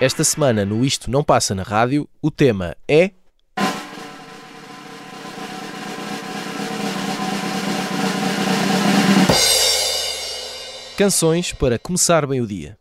Esta semana no Isto Não Passa na Rádio, o tema é. Canções para começar bem o dia.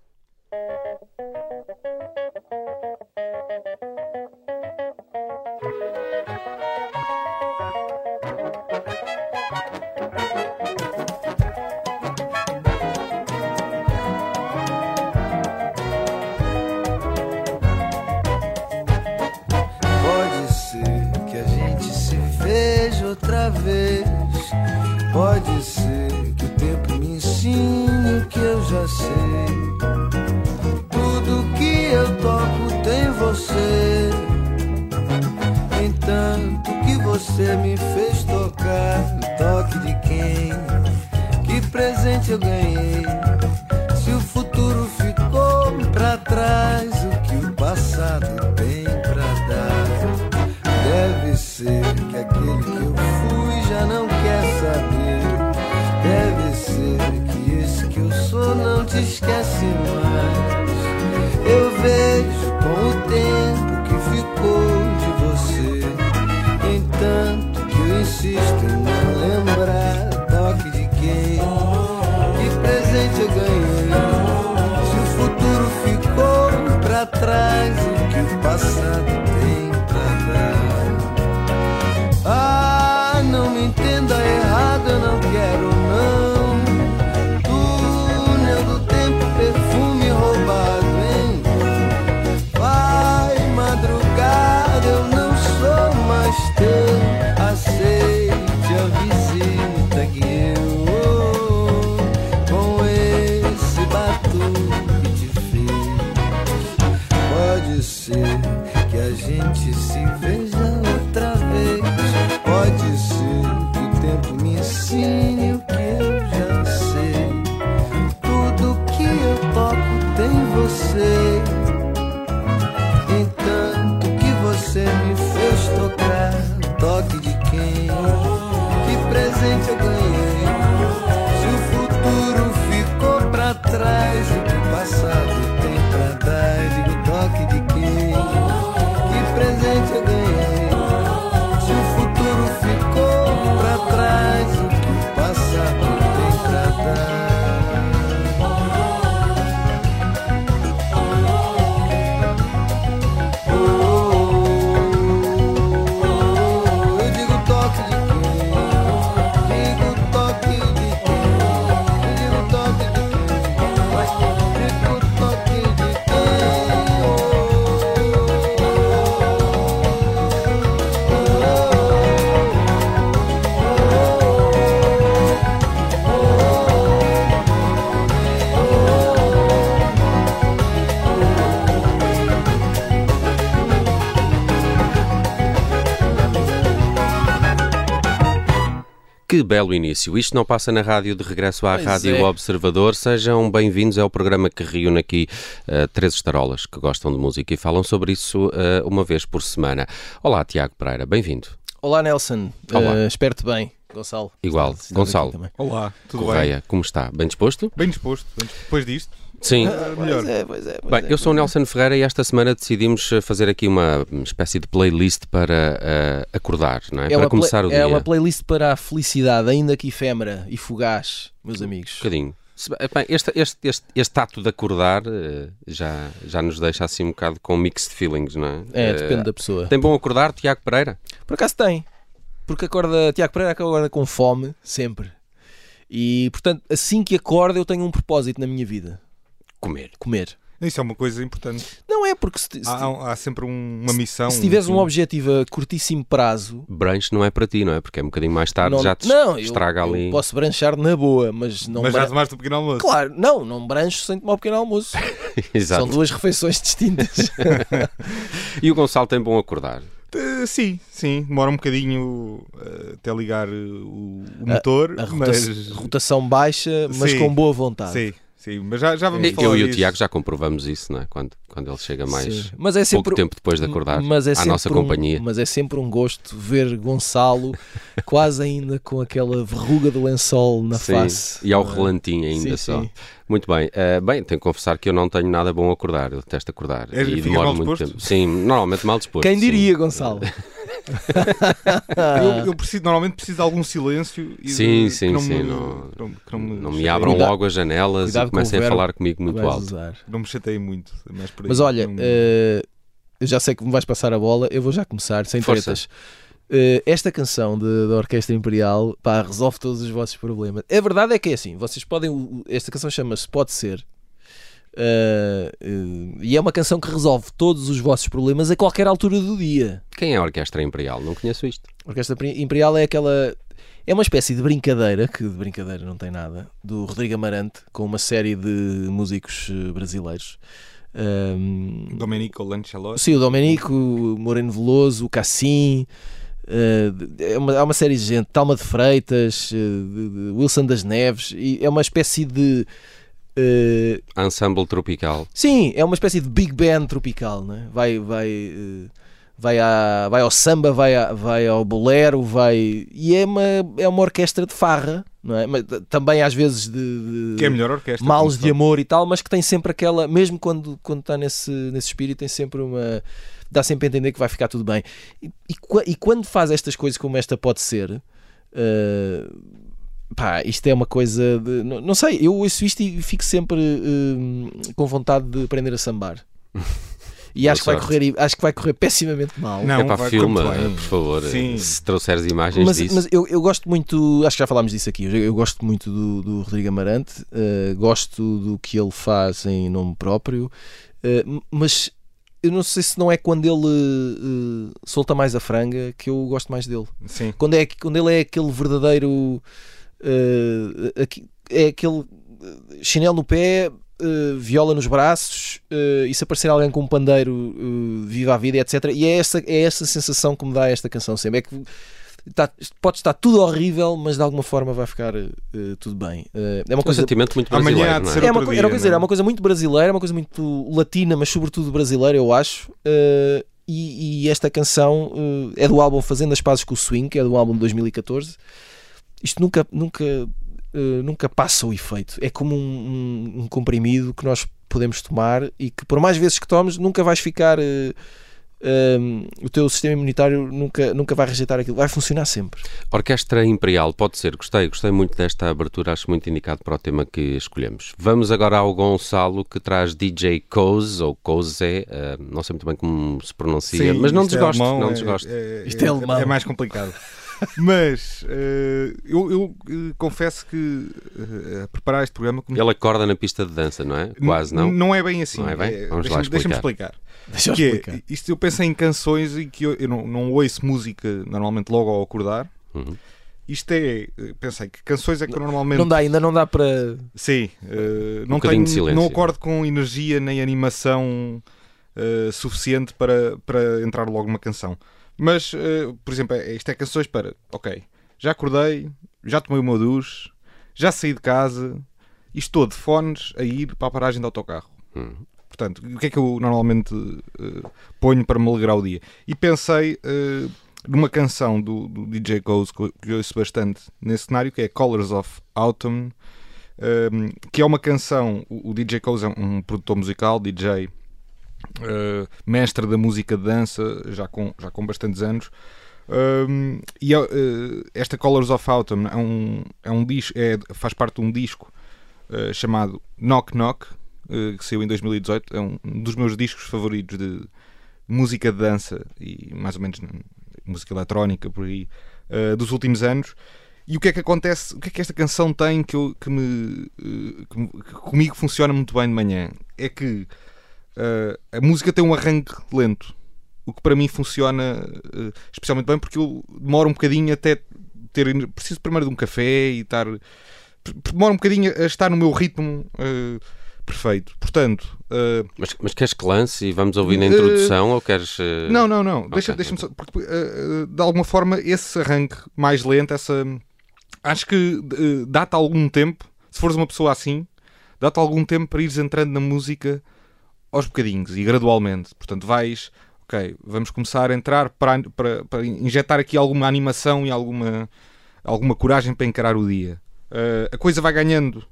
Esquece passado tem pra dar? Digo Que belo início. Isto não passa na rádio de regresso à Pois Rádio é. Observador. Sejam bem-vindos ao programa que reúne aqui eh, três estarolas que gostam de música e falam sobre isso eh, uma vez por semana. Olá, Tiago Pereira, bem-vindo. Olá, Nelson. Olá. Eh, Espero-te bem. Gonçalo. Igual. Gonçalo. Olá, tudo bem? Correia, como está? Bem disposto? Bem disposto. Depois disto, Sim. melhor. Pois é, pois é. pois Bem, é. eu sou o Nelson Ferreira e esta semana decidimos eh, fazer aqui uma espécie de playlist para eh, acordar, não é? É para uma, começar o dia. é uma playlist para a felicidade, ainda que efêmera e fugaz, meus amigos. Um bocadinho. Bem, este, este, este, este ato de acordar eh, já, já nos deixa assim um bocado com mixed feelings, não é? É, depende da pessoa. Tem bom acordar, Tiago Pereira? Por acaso tem. Porque acorda, Tiago Pereira acorda com fome, sempre. E, portanto, assim que acorda, eu tenho um propósito na minha vida: Comer. comer. Isso é uma coisa importante. Não é porque se, se, Há, há- sempre um- uma missão. se tiveres um objetivo a curtíssimo prazo, Brunch não é para ti, não é? Porque é um bocadinho mais tarde, não, já te não, eu- estraga eu, ali. posso branchar na boa, mas não Mas já tomaste o pequeno almoço. Claro, não, não brancho sem tomar o pequeno almoço. Exato. São duas refeições distintas. E o Gonçalo tem bom acordar. Eh, sim, sim. Demora um bocadinho eh, até ligar eh, o, o motor, A rota- mas. rotação baixa, mas Sim. com boa vontade. Sim, Sim, mas já, já vamos Eu falar e o. Tiago já comprovamos isso, não é? Quando, quando ele chega mais Sim. Mas é sempre pouco tempo depois de acordar mas é à sempre nossa um- companhia. Mas é sempre um gosto ver Gonçalo quase ainda com aquela verruga do lençol na Sim, face. E ao é? relantinho ainda Sim, só. sim. Muito bem. Eh, bem, tenho que confessar que eu não tenho nada bom a acordar. Eu detesto acordar. És- e ficas demoro mal muito disposto? tempo. Sim, normalmente mal disposto. Quem sim. diria, Gonçalo? Eu, eu preciso, normalmente preciso de algum silêncio e Sim, de, sim, que não sim, Me, não- não, me, Não me abram Cuidado- logo as janelas e com comecem a verbo falar comigo muito alto. usar. Não me chatei muito. é mais por aí. Mas olha, Não- eh, eu já sei que me vais passar a bola, eu vou já começar, sem Força. tretas. Eh, esta canção de- da Orquestra Imperial pá, resolve todos os vossos problemas. A verdade é que é assim: vocês podem. Esta canção chama-se Pode Ser. eh, eh, e é uma canção que resolve todos os vossos problemas a qualquer altura do dia. Quem é a Orquestra Imperial? Não conheço isto. A Orquestra Imperial é aquela. É uma espécie de brincadeira, que de brincadeira não tem nada, do Rodrigo Amarante, com uma série de músicos brasileiros. Ahm, Domenico Lancelotti. Sim, o Domenico, o Moreno Veloso, o Cassim, eh, é uma, há uma série de gente, Talma de Freitas, eh, de- de Wilson das Neves, e é uma espécie de. eh, Ensemble Tropical. sim, é uma espécie de Big Band tropical, né? vai, vai, eh, vai, à, vai ao samba, vai, à- vai ao bolero, vai. E é uma, é uma orquestra de farra, não é? Mas, também às vezes de. de- Que é melhor orquestra. como de amor e tal, mas que tem sempre aquela, mesmo quando quando está nesse nesse espírito, tem sempre uma dá sempre a entender que vai ficar tudo bem. E, e, e quando faz estas coisas como esta pode ser, eh, pá, isto é uma coisa de, não, não sei, eu ouço isto e fico sempre eh, com vontade de aprender a sambar. E Boa acho que, vai correr, acho que vai correr pessimamente mal. Não, é para bem. por favor. Sim. Se trouxeres imagens Mas, disso. mas eu, eu gosto muito, acho que já falámos disso aqui. Eu, eu gosto muito do, do Rodrigo Amarante, eh, gosto do que ele faz em nome próprio, eh, m- mas eu não sei se não é quando ele eh, solta mais a franga que eu gosto mais dele. Sim. Quando, é, quando ele é aquele verdadeiro. eh, aqui- é aquele eh, chinelo no pé. Eh, viola nos braços eh, e se aparecer alguém com um pandeiro eh, viva a vida etc e é essa, é essa sensação que me dá esta canção sempre é que tá- pode estar tudo horrível mas de alguma forma vai ficar tudo bem é uma um coisa sentimento muito Amanhã brasileiro, não é? é uma, era coisa, não é? é uma coisa muito brasileira, é uma coisa muito latina, mas sobretudo brasileira, eu acho. E, e esta canção é do álbum Fazendo as Pazes com o Swing, que é do álbum de 2014. Isto nunca, nunca, eh, nunca passa o efeito. É como um, um- um comprimido que nós podemos tomar e que, por mais vezes que tomes, nunca vais ficar. eh, eh, o teu sistema imunitário nunca, nunca vai rejeitar aquilo, vai funcionar sempre. Orquestra Imperial, pode ser, gostei, gostei muito desta abertura, acho muito indicado para o tema que escolhemos. Vamos agora ao Gonçalo, que traz DJ Coze, ou Coze, eh, não sei muito bem como se pronuncia, Sim, mas não isto é desgosto, alemão, não é- desgosto. É, Isto é alemão. É mais complicado. Mas eh, eu, eu, eh, confesso que eh, a preparar este programa como- Ele acorda na pista de dança, não é? Quase, não? N- Não é bem assim. Não é bem? É, Vamos lá deixa-me deixa-me explicar. explicar. Deixa eu Que é, explicar. isto eu penso em canções e que eu, eu não, não ouço música normalmente logo ao acordar. Uhum. Isto é, pensei que canções é que eu normalmente. Não dá, ainda não dá para. Sim, eh, não, bocadinho tenho, silêncio. não acordo com energia nem animação eh, suficiente para, para entrar logo numa canção. Mas, eh, por exemplo, é- isto é canções para, ok, já acordei, já tomei o meu duche, já saí de casa e estou de fones a ir para a paragem de autocarro. Uhum. Portanto, o que é que eu normalmente eh, ponho para me alegrar o dia? E pensei eh, numa canção do, do DJ Coase que eu- que eu ouço bastante nesse cenário, que é Colors of Autumn, ehm, que é uma canção. O, o DJ Coase é um produtor musical, DJ, eh, mestre da música de dança, já com, já com bastantes anos. Um, e eh, esta Colors of Autumn é um, é um disco, é, faz parte de um disco eh, chamado Knock Knock, eh, que saiu em 2018. É um dos meus discos favoritos de música de dança e mais ou menos música eletrónica por aí dos últimos anos. E o que é que acontece? O que é que esta canção tem que, eu, que, me- que comigo funciona muito bem de manhã? É que eh, a música tem um arranque lento, o que para mim funciona eh, especialmente bem porque eu demoro um bocadinho até ter. Preciso primeiro de um café e estar. Demora um bocadinho a estar no meu ritmo eh, perfeito. Portanto, eh, Mas, mas queres que lance e vamos ouvir na Eh, introdução ou queres. eh, não, não, não. Deixa, ok, deixa-me só. Porque, de alguma forma, esse arranque mais lento, essa. Acho que dá-te algum tempo, se fores uma pessoa assim, dá-te algum tempo para ires entrando na música aos bocadinhos e gradualmente. Portanto, vais, ok, vamos começar a entrar para, para, para injetar aqui alguma animação e alguma, alguma coragem para encarar o dia. Uh, a coisa vai ganhando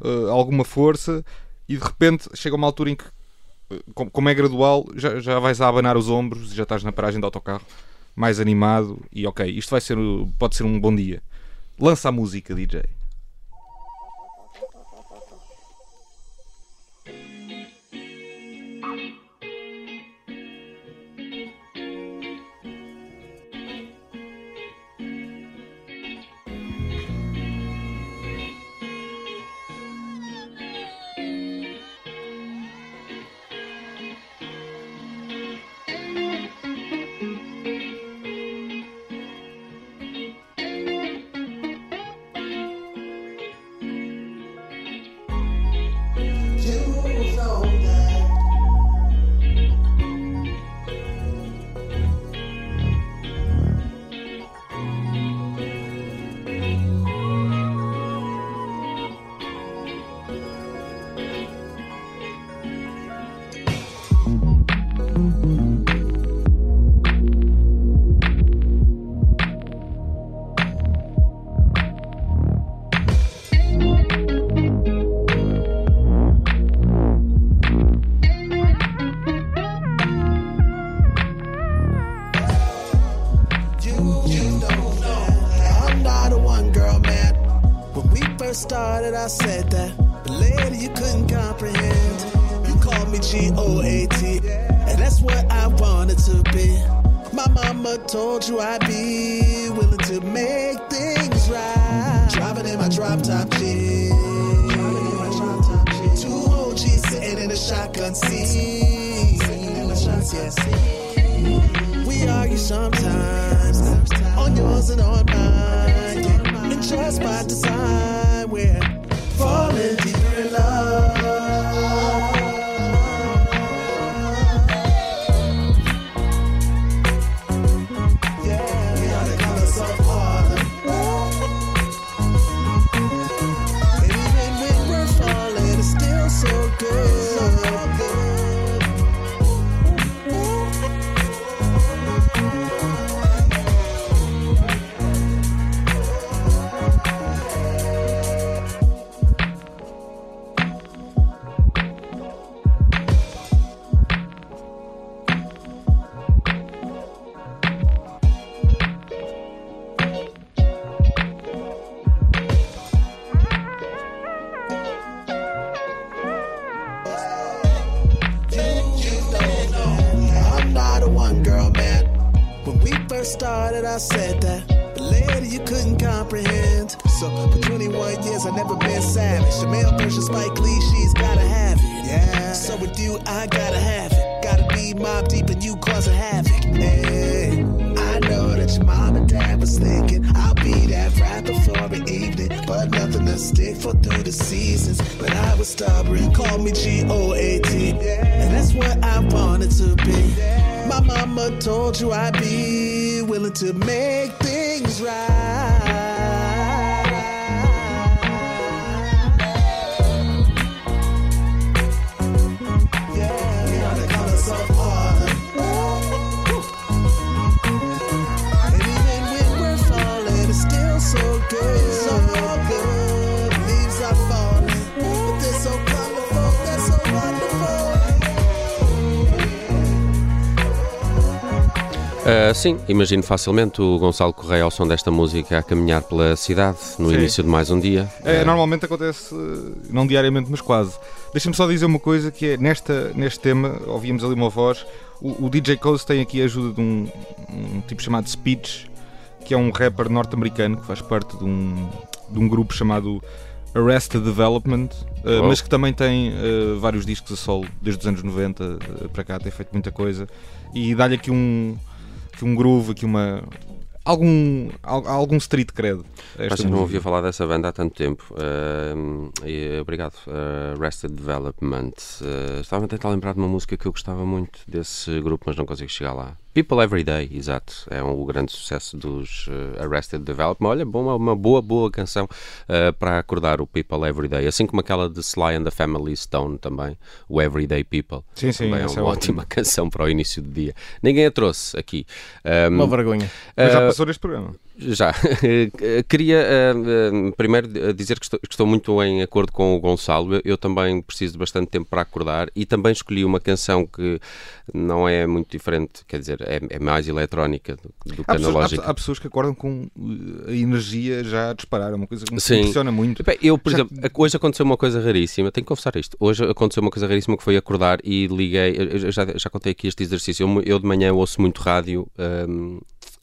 uh, alguma força e de repente chega uma altura em que, uh, como é gradual, já, já vais a abanar os ombros e já estás na paragem do autocarro mais animado e ok, isto vai ser, pode ser um bom dia. Lança a música, DJ. We argue sometimes on yours and on mine, and just by design we're falling deeper in love. mom and dad was thinking I'll be that rapper for the evening, but nothing to stick for through the seasons. But I was stubborn, call me G O A T, and that's what I wanted to be. My mama told you I'd be willing to make things right. Uh, sim, imagino facilmente o Gonçalo Correia ao som desta música a caminhar pela cidade no sim. início de mais um dia. É, uh, normalmente acontece, não diariamente, mas quase. Deixa-me só dizer uma coisa que é, nesta, neste tema, ouvíamos ali uma voz, o, o DJ Coase tem aqui a ajuda de um, um, tipo chamado Speech, que é um rapper norte-americano que faz parte de um, de um grupo chamado Arrested Development, uh, oh. mas que também tem vários discos a solo desde os anos 90 para cá, tem feito muita coisa e dá-lhe aqui um que um groove, que uma algum, algum street cred. Mas eu não ouvia falar dessa banda há tanto tempo. Uh, e, obrigado. Uh, Rested Development. Uh, estava a tentar lembrar de uma música que eu gostava muito desse grupo, mas não consigo chegar lá. People Every Day, exato. É um, o grande sucesso dos uh, Arrested Development. Olha, uma, uma boa, boa canção uh, para acordar o People Every Day. Assim como aquela de Sly and the Family Stone também, o Everyday People. Sim, sim, também é essa uma é ótima canção para o início do dia. Ninguém a trouxe aqui. Um, Uma vergonha. Mas já passou neste programa. Já. Queria uh, uh, primeiro dizer que estou, que estou, muito em acordo com o Gonçalo. Eu, eu, também preciso de bastante tempo para acordar e também escolhi uma canção que não é muito diferente, quer dizer, é, é mais eletrónica do, do que há pessoas, analógica. Há, há, pessoas que acordam com a energia já a disparar, é uma coisa que me impressiona muito. Eu, por já... exemplo, hoje aconteceu uma coisa raríssima, tenho que confessar isto. Hoje aconteceu uma coisa raríssima que foi acordar e liguei. Já, já contei aqui este exercício. Eu, eu de manhã ouço muito rádio. Um,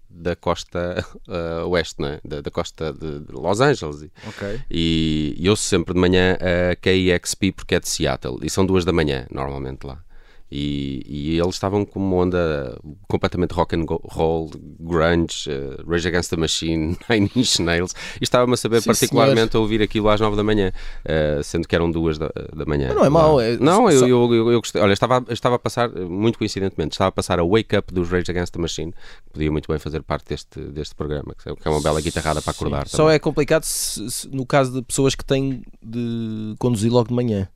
da costa uh, oeste, né? da, da costa de, de, Los Angeles. Okay. E, e ouço sempre de manhã a KEXP porque é de Seattle. E são duas da manhã, normalmente lá. E, e, eles estavam com uma onda completamente rock and roll, grunge, uh, Rage Against the Machine, Nine Inch Nails, e estava-me a saber Sim, particularmente senhor. a ouvir aquilo às nove da manhã, uh, sendo que eram duas da, da manhã. Mas não é mau. É, não, eu, eu, eu, eu, gostei. Olha, estava, estava a passar, muito coincidentemente, estava a passar a Wake Up dos Rage Against the Machine, que podia muito bem fazer parte deste, deste programa, que é uma bela guitarrada para acordar. Só é complicado se, se, no caso de pessoas que têm de conduzir logo de manhã.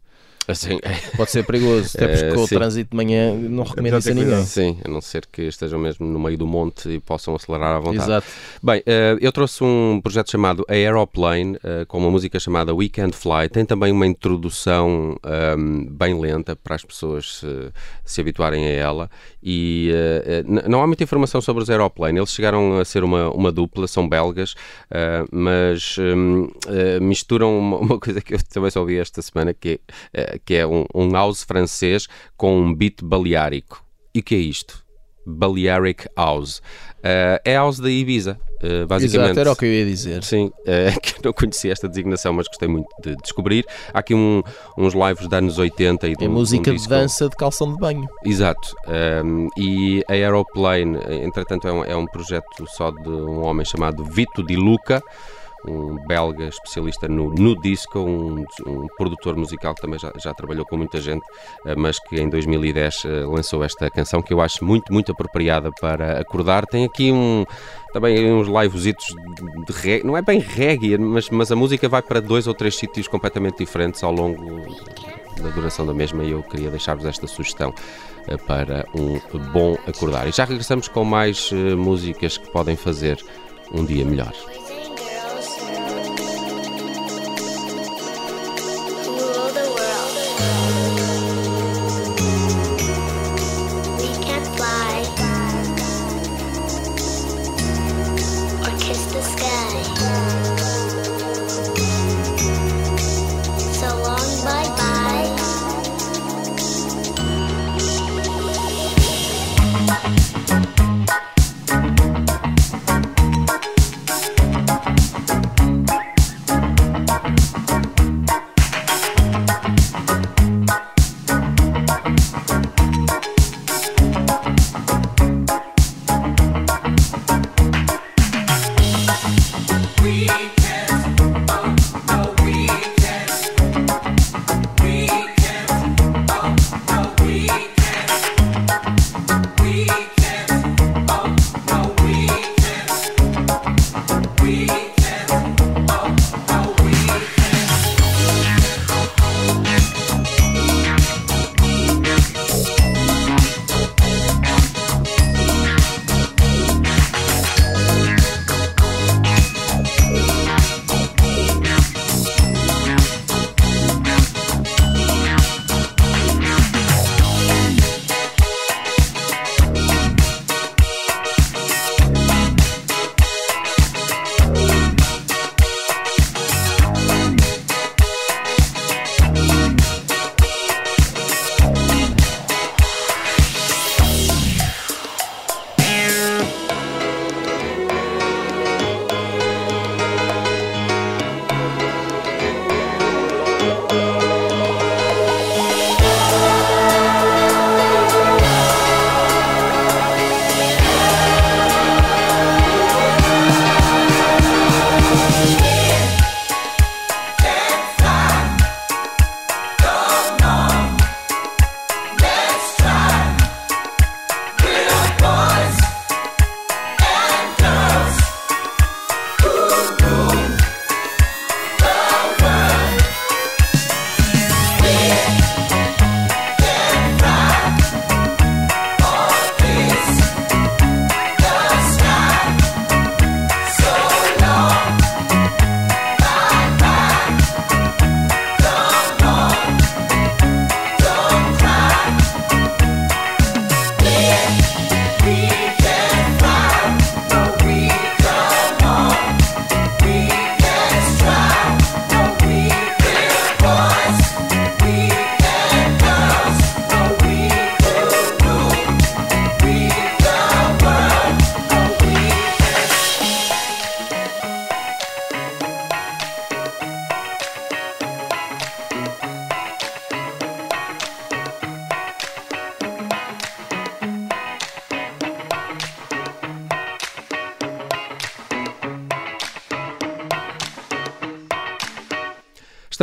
Assim, Pode ser perigoso, até porque Eh, o sim. trânsito de manhã não recomendo É isso a ninguém. Sim, a não ser que estejam mesmo no meio do monte e possam acelerar à vontade. Exato. Bem, eh, eu trouxe um projeto chamado Aeroplane, eh, com uma música chamada Weekend Fly. Tem também uma introdução ehm, bem lenta para as pessoas se, se habituarem a ela. E eh, n- não há muita informação sobre os Aeroplane. Eles chegaram a ser uma, uma dupla, são belgas, eh, mas hum, eh, misturam uma, uma coisa que eu também só ouvi esta semana, que é, eh, que é um, um house francês com um beat baleárico. E o que é isto? Balearic House. Eh, é house da Ibiza, eh, basicamente. Exato, era o que eu ia dizer. Sim, eh, que eu não conhecia esta designação, mas gostei muito de descobrir. Há aqui um- uns lives de anos 80 e de É um- música um de dança de calção de banho. Exato. Um, e a Aeroplane, entretanto, é um, é um projeto só de um homem chamado Vito Di Luca, um belga especialista no, no disco, um, um produtor musical que também já, já trabalhou com muita gente, eh, mas que em 2010 eh, lançou esta canção que eu acho muito, muito apropriada para acordar. Tem aqui um. Também uns livesitos de reggae, não é bem reggae, mas, mas a música vai para dois ou três sítios completamente diferentes ao longo da duração da mesma e eu queria deixar-vos esta sugestão eh, para um bom acordar. E já regressamos com mais músicas que podem fazer um dia melhor.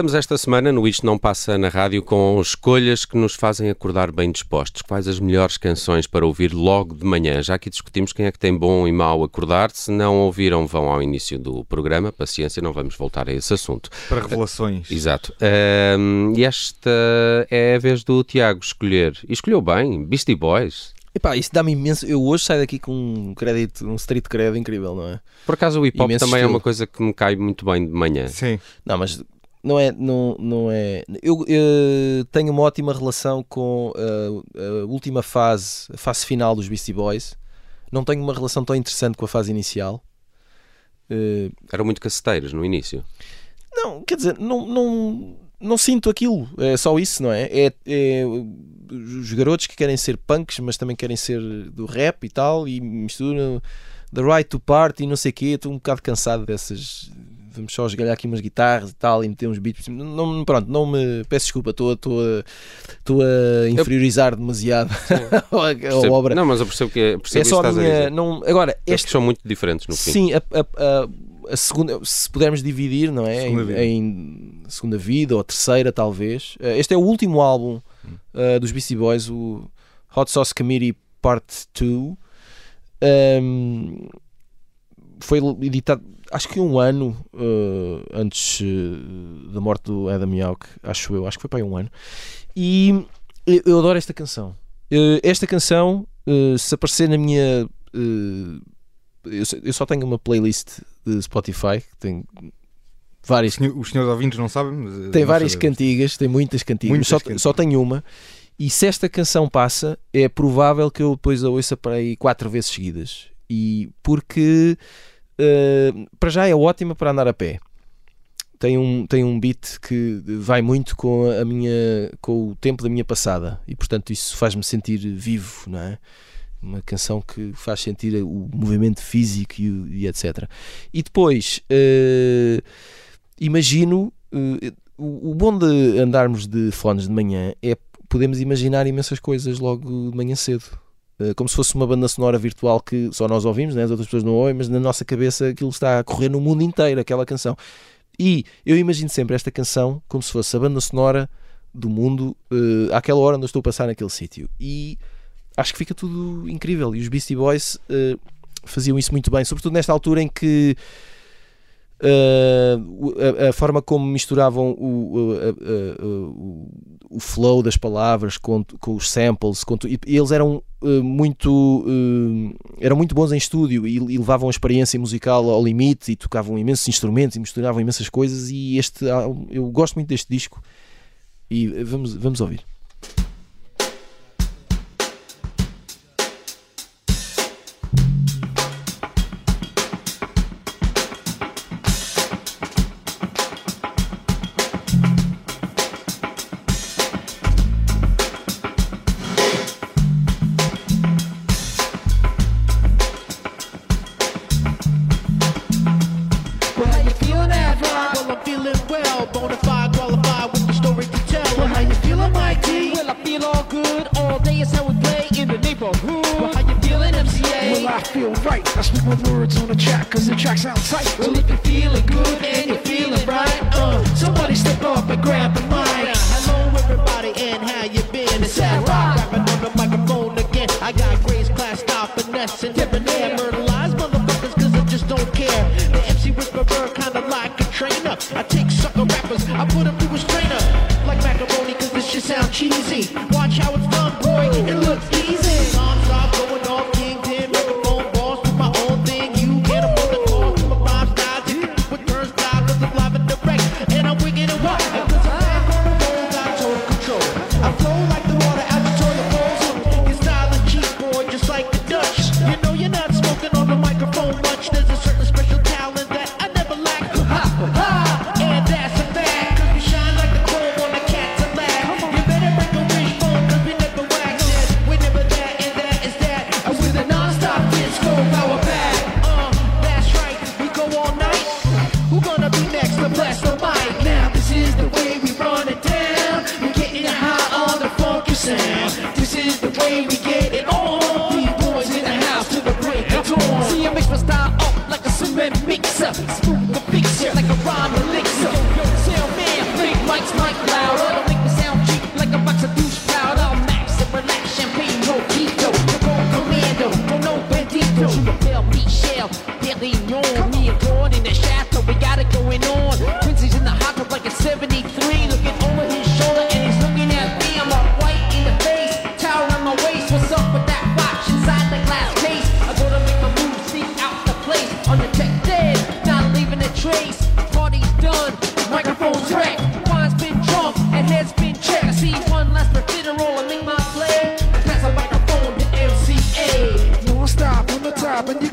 Estamos esta semana no Isto Não Passa na Rádio com escolhas que nos fazem acordar bem dispostos. Quais as melhores canções para ouvir logo de manhã? Já aqui discutimos quem é que tem bom e mau acordar. Se não ouviram, vão ao início do programa. Paciência, não vamos voltar a esse assunto. Para revelações. Exato. Ahm, e esta é a vez do Tiago escolher. E escolheu bem, Beastie Boys. Epá, isso dá-me imenso. Eu hoje saio daqui com um crédito, um street cred incrível, não é? Por acaso o hip hop Imenso também é estilo. uma coisa que me cai muito bem de manhã. Sim. Não, mas não é. Não, não é eu, eh, tenho uma ótima relação com eh, a última fase, a fase final dos Beastie Boys. Não tenho uma relação tão interessante com a fase inicial. Eh, Eram muito caceteiros no início. não, quer dizer, não, não, não sinto aquilo. É só isso, não é? É, é os garotos que querem ser punks, mas também querem ser do rap e tal, e misturam The Right to Party e não sei o quê. Estou um bocado cansado dessas. Vamos só esgalhar aqui umas guitarras e tal e meter uns beats. Não, pronto, não me. Peço desculpa, estou, estou, a, estou a inferiorizar demasiado a, a Percebo- obra. Não, mas eu percebo que é, percebo é só que a a minha. dizer. Não, agora, Eles este, são muito diferentes no fim. Sim, a, a- a- a segunda, se pudermos dividir, não é? Segunda Em, em segunda vida ou terceira, talvez. Eh, Este é o último álbum eh, dos Beastie Boys, o Hot Sauce Committee Part 2. Ehm, foi editado, acho que um ano eh, antes eh, da morte do Adam Yauch, acho eu, acho que foi para aí um ano. E eu, adoro esta canção. Eh, esta canção, se aparecer na minha. eu, só- eu só tenho uma playlist de Spotify que tem várias Os senhor- Os senhores ouvintes não sabem, mas. tem várias sabemos. cantigas, tem muitas cantigas, Muitas só, cantigas. só tenho uma. E se esta canção passa, é provável que eu depois a ouça para aí quatro vezes seguidas. E porque eh, para já é ótima para andar a pé. Tem um, tem um beat que vai muito com a minha com o tempo da minha passada e portanto isso faz-me sentir vivo, não é? Uma canção que faz sentir o movimento físico e, e etc. E depois eh, imagino eh, o, o bom de andarmos de fones de manhã é podemos imaginar imensas coisas logo de manhã cedo. Eh, Como se fosse uma banda sonora virtual que só nós ouvimos, né? as outras pessoas não ouvem, mas na nossa cabeça aquilo está a correr no mundo inteiro, aquela canção. E eu imagino sempre esta canção como se fosse a banda sonora do mundo eh, àquela hora onde eu estou a passar naquele sítio. E acho que fica tudo incrível. E os Beastie Boys eh, faziam isso muito bem, sobretudo nesta altura em que o- a, a forma como misturavam o, o, o- flow das palavras com, com os samples, com e eles eram eh, muito eh, eram muito bons em estúdio e, e levavam a experiência musical ao limite e tocavam imensos instrumentos e misturavam imensas coisas e este eu gosto muito deste disco e vamos, vamos ouvir.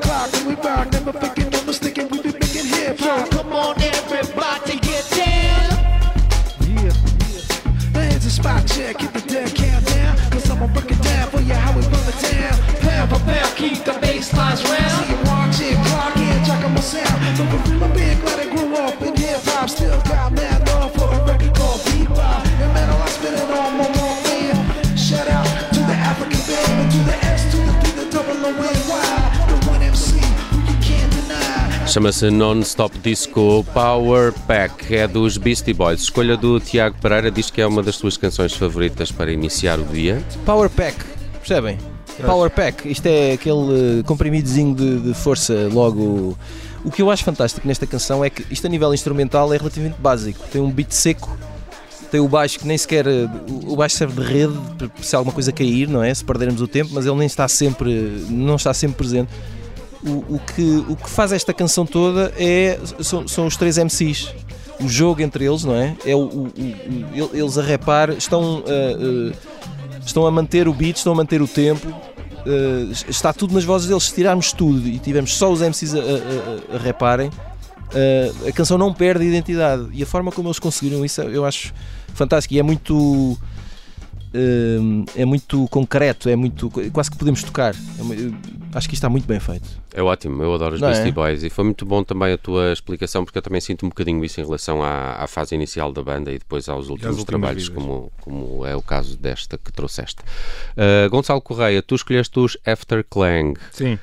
Top and we rock. Never thinking, no mistaken, we be making hip hop. come on, everybody, get down. Yeah. Now here's a spot check, hit the dead countdown. Cause I'ma break it down for you how we run it down. Pound for pound, keep the bass lines round. See you watch it, clock in, check on my sound. But for real, Chama-se Non-Stop Disco Power Pack, é dos Beastie Boys. Escolha do Tiago Pereira, diz que é uma das suas canções favoritas para iniciar o dia. Power Pack, percebem? Power Pack, isto é aquele eh, comprimidozinho de, de força logo. O que eu acho fantástico nesta canção é que isto a nível instrumental é relativamente básico. Tem um beat seco, tem o baixo que nem sequer. eh, O baixo serve de rede para se alguma coisa cair, não é? Se perdermos o tempo, mas ele nem está sempre. não está sempre presente. O, o que, o que faz esta canção toda é, são, são os três MCs. O jogo entre eles, não é? É o, o- o- eles a repar, estão. eh, eh, estão a manter o beat, estão a manter o tempo. eh, está tudo nas vozes deles. Se tirarmos tudo e tivermos só os MCs a, a, a- a reparem, eh, a canção não perde identidade. E a forma como eles conseguiram isso eu acho fantástico. E é muito. Eh, é muito concreto, é muito. quase que podemos tocar. É acho que isto está muito bem feito. É ótimo, eu adoro os Não é? Beastie Boys e foi muito bom também a tua explicação porque eu também sinto um bocadinho isso em relação à, à fase inicial da banda e depois aos últimos trabalhos, vidas. como, como é o caso desta que trouxeste. Uh, Gonçalo Correia, tu escolheste os After Clang. Sim.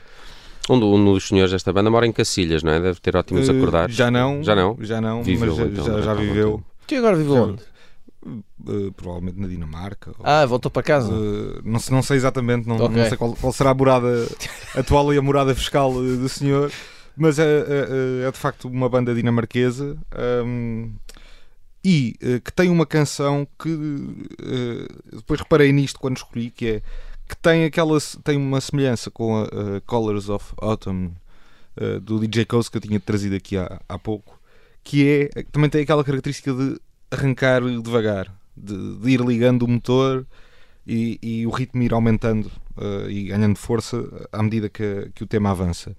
Um, do- um dos senhores desta banda mora em Cacilhas, não é? Deve ter ótimos Eh, acordados. Já não. Já não? Já não, Viveu, mas já, então, já, já viveu. Tu agora vive onde? Eh, provavelmente na Dinamarca. ou- Ah, voltou para casa. eh, não, sei, não sei exatamente, não, Ok. não sei qual, qual será a morada atual e a morada fiscal eh, do senhor, mas é, é- é de facto uma banda dinamarquesa ahm, e eh, que tem uma canção que depois reparei nisto quando escolhi, que é que tem aquela tem uma semelhança com a, a Colors of Autumn do DJ Coase que eu tinha trazido aqui há, há pouco, que é também tem aquela característica de arrancar devagar, de, de ir ligando o motor e, e o ritmo ir aumentando eh, e ganhando força à medida que, que o tema avança.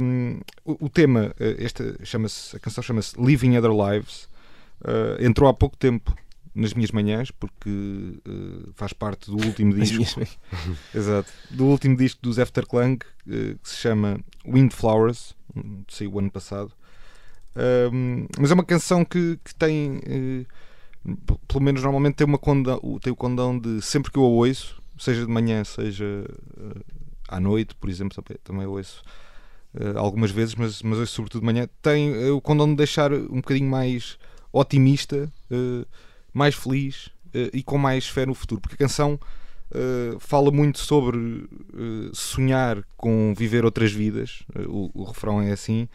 Um, o, o tema, eh, esta chama-se, a canção chama-se Living Other Lives, eh, entrou há pouco tempo nas minhas manhãs porque eh, faz parte do último disco Exato. Do último disco dos Afterclang, eh, que se chama Windflowers, hum, saiu o ano passado. Mas é uma canção que, que tem, p- pelo menos normalmente, tem, uma condão, tem o condão de sempre que eu a ouço, seja de manhã, seja eh, à noite, por exemplo, também, também ouço eh, algumas vezes, mas, mas ouço sobretudo de manhã, tem o condão de deixar um bocadinho mais otimista, mais feliz e com mais fé no futuro, porque a canção Uh, fala muito sobre uh, sonhar com viver outras vidas. Uh, o, o refrão é assim.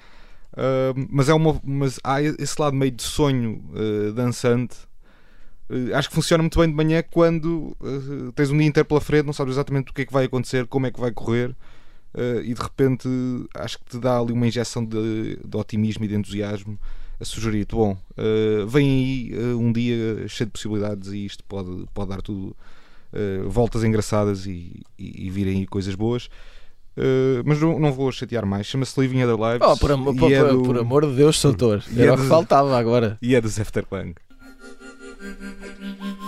Uh, mas, é uma, mas há esse lado meio de sonho uh, dançante. Uh, acho que funciona muito bem de manhã quando uh, tens um dia inteiro pela frente, não sabes exatamente o que é que vai acontecer, como é que vai correr. e de repente acho que te dá ali uma injeção de, de otimismo e de entusiasmo a sugerir-te: bom, vem aí um dia cheio de possibilidades e isto pode, pode dar tudo voltas engraçadas e, e, e virem aí coisas boas. Uh, mas não, não vou chatear mais. Chama-se Living Other Lives. Oh, por, amor, e, por, é por- do- por amor de Deus, Soutor. Era é o que do- faltava agora. e é dos Afterclang. situation.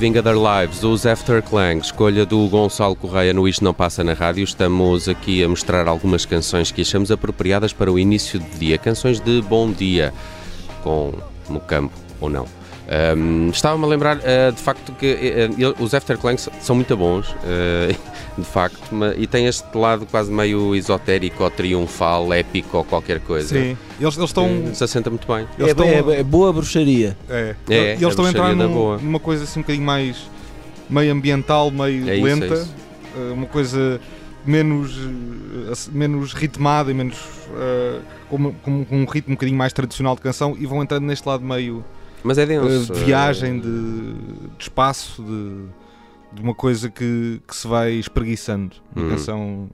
Living Other Lives, os Afterclang, escolha do Gonçalo Correia no Isto Não Passa na Rádio. Estamos aqui a mostrar algumas canções que achamos apropriadas para o início de dia, canções de bom dia, com no campo ou não. Ahm, Estava-me a lembrar, ah, de facto, que eh, os Afterclangs são muito bons, eh, de facto, ma- e tem este lado quase meio esotérico ou triunfal, épico ou qualquer coisa. Sim, eles, eles estão. Se assenta muito bem. Eles É, estão é- é boa bruxaria. é, É, eles estão a entrar num- boa. numa coisa assim um bocadinho mais meio ambiental, meio É isso, é lenta, isso. eh, uma coisa menos, menos ritmada e menos com- com um ritmo um bocadinho mais tradicional de canção e vão entrando neste lado meio Mas é eh, denso. de viagem, de, de espaço, de, de uma coisa que, que se vai espreguiçando. Uma Hum. canção. Um,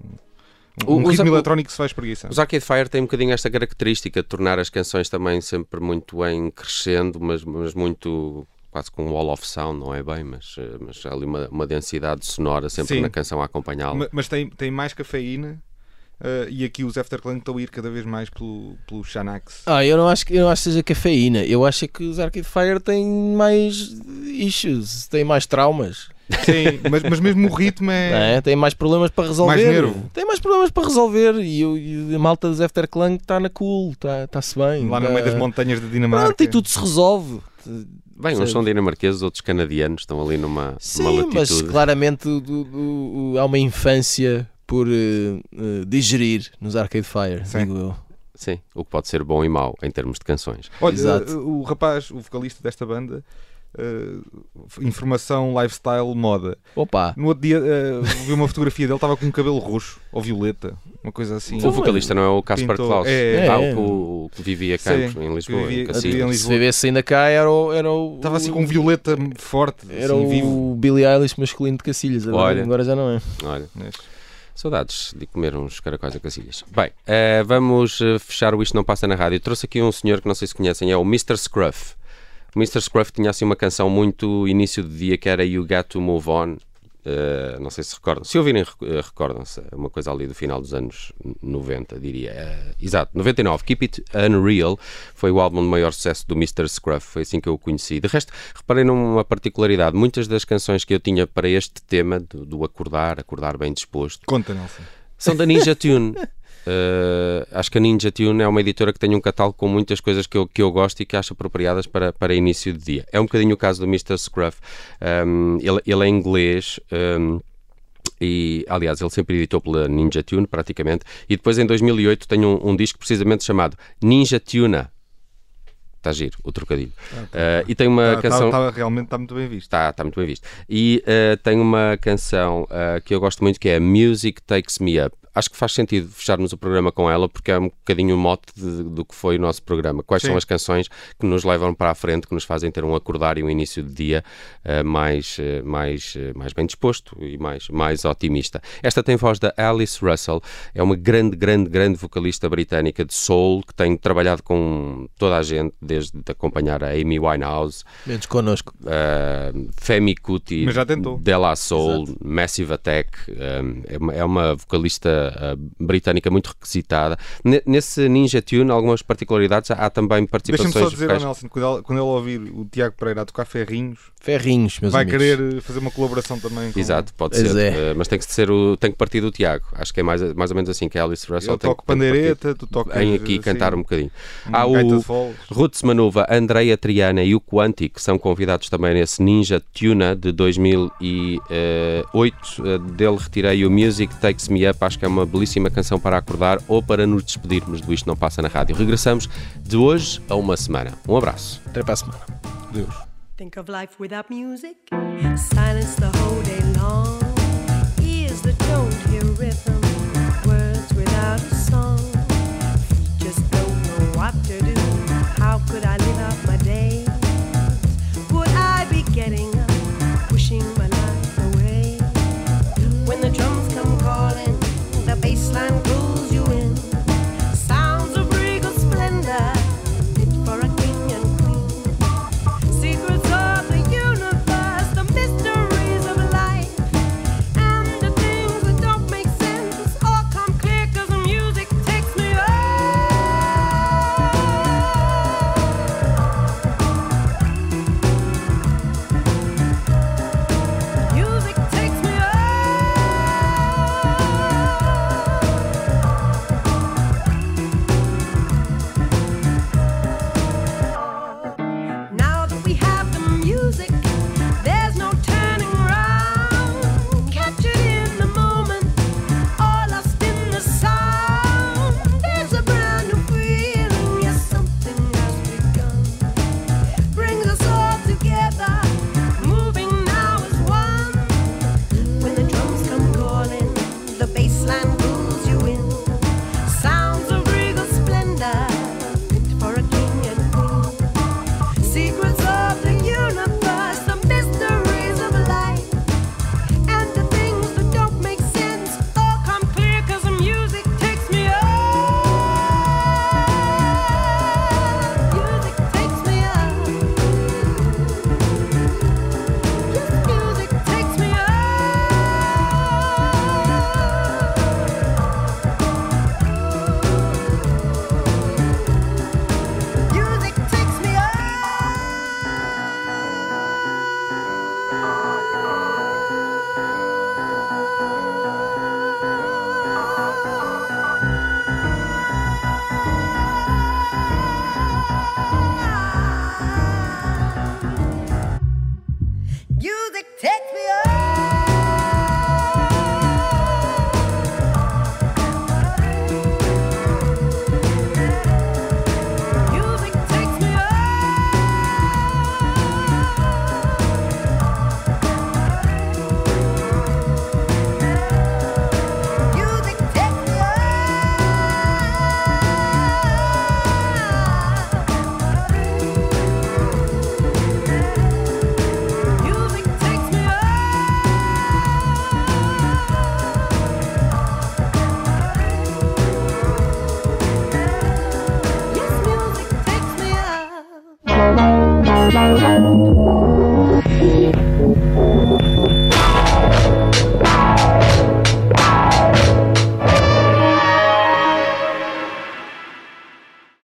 O- um os- ritmo o- eletrónico que se vai espreguiçando. Os Arcade Fire têm um bocadinho esta característica de tornar as canções também sempre muito em crescendo, mas, mas muito quase com um wall of sound, não é bem, mas, eh, mas há ali uma, uma densidade sonora sempre Sim. na canção a acompanhá-la. Ma- Mas tem, tem mais cafeína eh, e aqui os Afterclang estão a ir cada vez mais pelo, pelo Xanax. Ah, eu não acho que eu não acho que seja cafeína. Eu acho é que os Arcade Fire têm mais issues, têm mais traumas, Sim, mas, mas mesmo o ritmo é. é? têm mais problemas para resolver. Mais nervo. Tem mais problemas para resolver e, o- e a malta dos Afterclang está na cool, está-se bem. Lá no tá- meio das montanhas de Dinamarca. Pronto, e tudo se resolve. Bem, uns são dinamarqueses, outros canadianos, estão ali numa, Sim, numa latitude. mas claramente o- o- o- há uma infância por eh, digerir nos Arcade Fire, Sim. digo eu. Sim, o que pode ser bom e mau em termos de canções. Olha, Exato. eh, o rapaz, o vocalista desta banda, eh, informação, lifestyle, moda. Opa, No outro dia eh, vi uma fotografia dele, estava com um cabelo roxo ou violeta, uma coisa assim. O vocalista não é o Caspar Klaus. é, Ah, é. o que, o que vivia cá Sim, em Lisboa, vivia- em se vivesse ainda cá era o. Era o Estava assim com um violeta forte, Era assim, o vivo. Billy Eilish masculino de Cacilhas, agora, Olha. agora já não é. Olha, saudades de comer uns caracóis a Cacilhas. Bem, eh, vamos eh, fechar o Isto Não Passa na Rádio. Trouxe aqui um senhor que não sei se conhecem, é o Mr. Scruff. O Mr. Scruff tinha assim uma canção muito início de dia que era You Got to Move On. Eh, não sei se recordam. Se ouvirem, eh, recordam-se. É uma coisa ali do final dos anos 90, diria. Eh, exato, 99. Keep It Unreal foi o álbum de maior sucesso do Mr. Scruff. Foi assim que eu o conheci. De resto, reparei numa particularidade. Muitas das canções que eu tinha para este tema, do, do acordar, acordar bem disposto, Conta, Nelson. são da Ninja Tune. Uh, acho que a Ninja Tune é uma editora que tem um catálogo com muitas coisas que eu, que eu gosto e que acho apropriadas para, para início de dia. É um bocadinho o caso do Mr. Scruff. Um, ele, ele é inglês. um, e, aliás, ele sempre editou pela Ninja Tune, praticamente. E depois, em 2008, tem um, um disco precisamente chamado Ninja Tuna. Está giro, o trocadilho. Uh, e tem uma Tá- canção. tá- tá- realmente está muito bem visto. Está tá muito bem visto. E eh, tem uma canção eh, que eu gosto muito que é Music Takes Me Up. Acho que faz sentido fecharmos o programa com ela porque é um bocadinho o mote de- do que foi o nosso programa. Quais Sim. são as canções que nos levam para a frente, que nos fazem ter um acordar e um início de dia eh, mais, eh, mais, eh, mais bem disposto e mais, mais otimista. Esta tem voz da Alice Russell, é uma grande, grande, grande vocalista britânica de soul que tem trabalhado com toda a gente, desde acompanhar a Amy Winehouse, Menos connosco. uh, Femi Kuti, tentou. Della Soul, Massive Attack, um, é, uma, é uma vocalista uh, britânica muito requisitada. Ne- Nesse Ninja Tune, algumas particularidades, há também Deixa-me participações só dizer ao vocais. Nelson, quando ele, quando ele ouvir o Tiago Pereira a tocar ferrinhos, Ferrinhos, meus vai amigos. querer fazer uma colaboração também com Exato, pode Pois ser, é. uh, mas tem que ser o, tem que partir do Tiago. Acho que é mais, mais ou menos assim que a Alice Russell Eu tem, toco pandeireta, tu tocas. Vem aqui assim, cantar um bocadinho. um Há o. Ruth Manuva, Andreia Triana e o Quanti, que são convidados também nesse Ninja Tuna de 2008. Eh, Dele retirei o Music Takes Me Up, acho que é uma belíssima canção para acordar ou para nos despedirmos do Isto Não Passa na Rádio. Regressamos de hoje a uma semana. Um abraço. Até para a semana. Deus. Think of life without music, silence the whole day long. Ears that don't hear rhythm, words without a song.